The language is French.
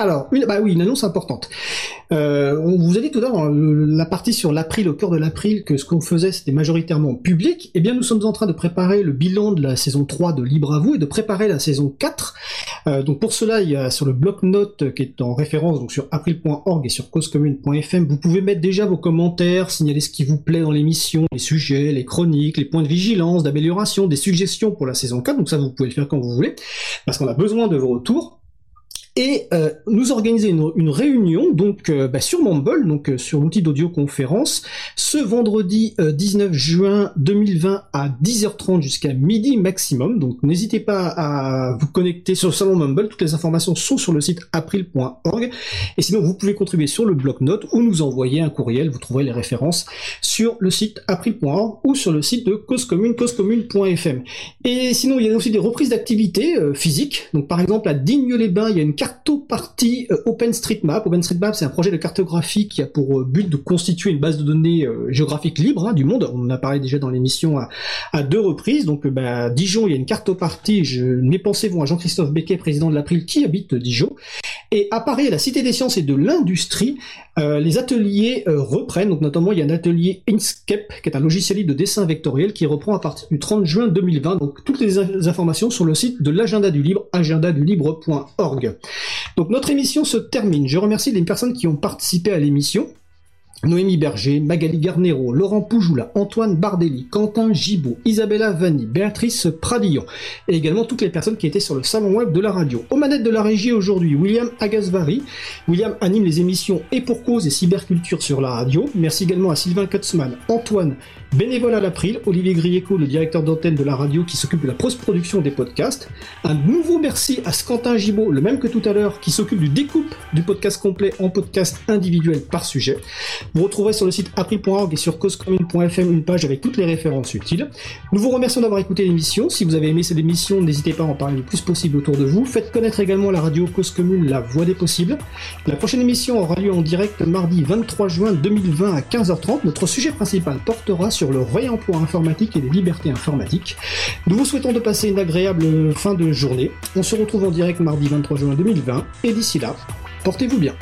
Alors, une, bah oui, une annonce importante. Euh, on vous a dit tout à l'heure, la partie sur l'April, au cœur de l'April, que ce qu'on faisait, c'était majoritairement public. Eh bien, nous sommes en train de préparer le bilan de la saison 3 de Libre à vous et de préparer la saison 4. Euh, donc pour cela, il y a sur le bloc-notes qui est en référence donc sur april.org et sur causecommune.fm, vous pouvez mettre déjà vos commentaires, signaler ce qui vous plaît dans l'émission, les sujets, les chroniques, les points de vigilance, d'amélioration, des suggestions pour la saison 4. Donc ça, vous pouvez le faire quand vous voulez, parce qu'on a besoin de vos retours et euh, nous organiser une, réunion donc euh, bah, sur Mumble, donc euh, sur l'outil d'audioconférence, ce vendredi 19 juin 2020 à 10h30 jusqu'à midi maximum. Donc n'hésitez pas à vous connecter sur le salon Mumble. Toutes les informations sont sur le site april.org. Et sinon, vous pouvez contribuer sur le bloc-notes ou nous envoyer un courriel. Vous trouverez les références sur le site april.org ou sur le site de Cause Commune, causecommune.fm. Et sinon, il y a aussi des reprises d'activités physiques. Donc par exemple à Digne-les-Bains, il y a une cartopartie euh, OpenStreetMap. OpenStreetMap, c'est un projet de cartographie qui a pour euh, but de constituer une base de données euh, géographique libre hein, du monde. On en a parlé déjà dans l'émission à, deux reprises. Donc, bah, Dijon, il y a une cartopartie. Je, mes pensées vont à Jean-Christophe Becquet, président de l'April, qui habite Dijon. Et à Paris, à la Cité des Sciences et de l'Industrie, les ateliers reprennent. Donc, notamment, il y a un atelier Inkscape, qui est un logiciel de dessin vectoriel, qui reprend à partir du 30 juin 2020. Donc, toutes les informations sur le site de l'agenda du libre, agendadulibre.org. Donc notre émission se termine. Je remercie les personnes qui ont participé à l'émission. Noémie Berger, Magali Garnero, Laurent Poujoula, Antoine Bardelli, Quentin Gibaud, Isabella Vanni, Béatrice Pradillon, et également toutes les personnes qui étaient sur le salon web de la radio. Aux manettes de la régie aujourd'hui, William Agasvari. William anime les émissions Et pour cause et cyberculture sur la radio. Merci également à Sylvain Kutzmann, Antoine, bénévole à l'April, Olivier Grieco, le directeur d'antenne de la radio qui s'occupe de la post-production des podcasts. Un nouveau merci à Quentin Gibaud, le même que tout à l'heure, qui s'occupe du découpe du podcast complet en podcast individuel par sujet. Vous retrouverez sur le site april.org et sur causecommune.fm une page avec toutes les références utiles. Nous vous remercions d'avoir écouté l'émission. Si vous avez aimé cette émission, n'hésitez pas à en parler le plus possible autour de vous. Faites connaître également la radio Cause Commune, la voix des possibles. La prochaine émission aura lieu en direct mardi 23 juin 2020 à 15h30. Notre sujet principal portera sur le réemploi informatique et les libertés informatiques. Nous vous souhaitons de passer une agréable fin de journée. On se retrouve en direct mardi 23 juin 2020 et d'ici là, portez-vous bien.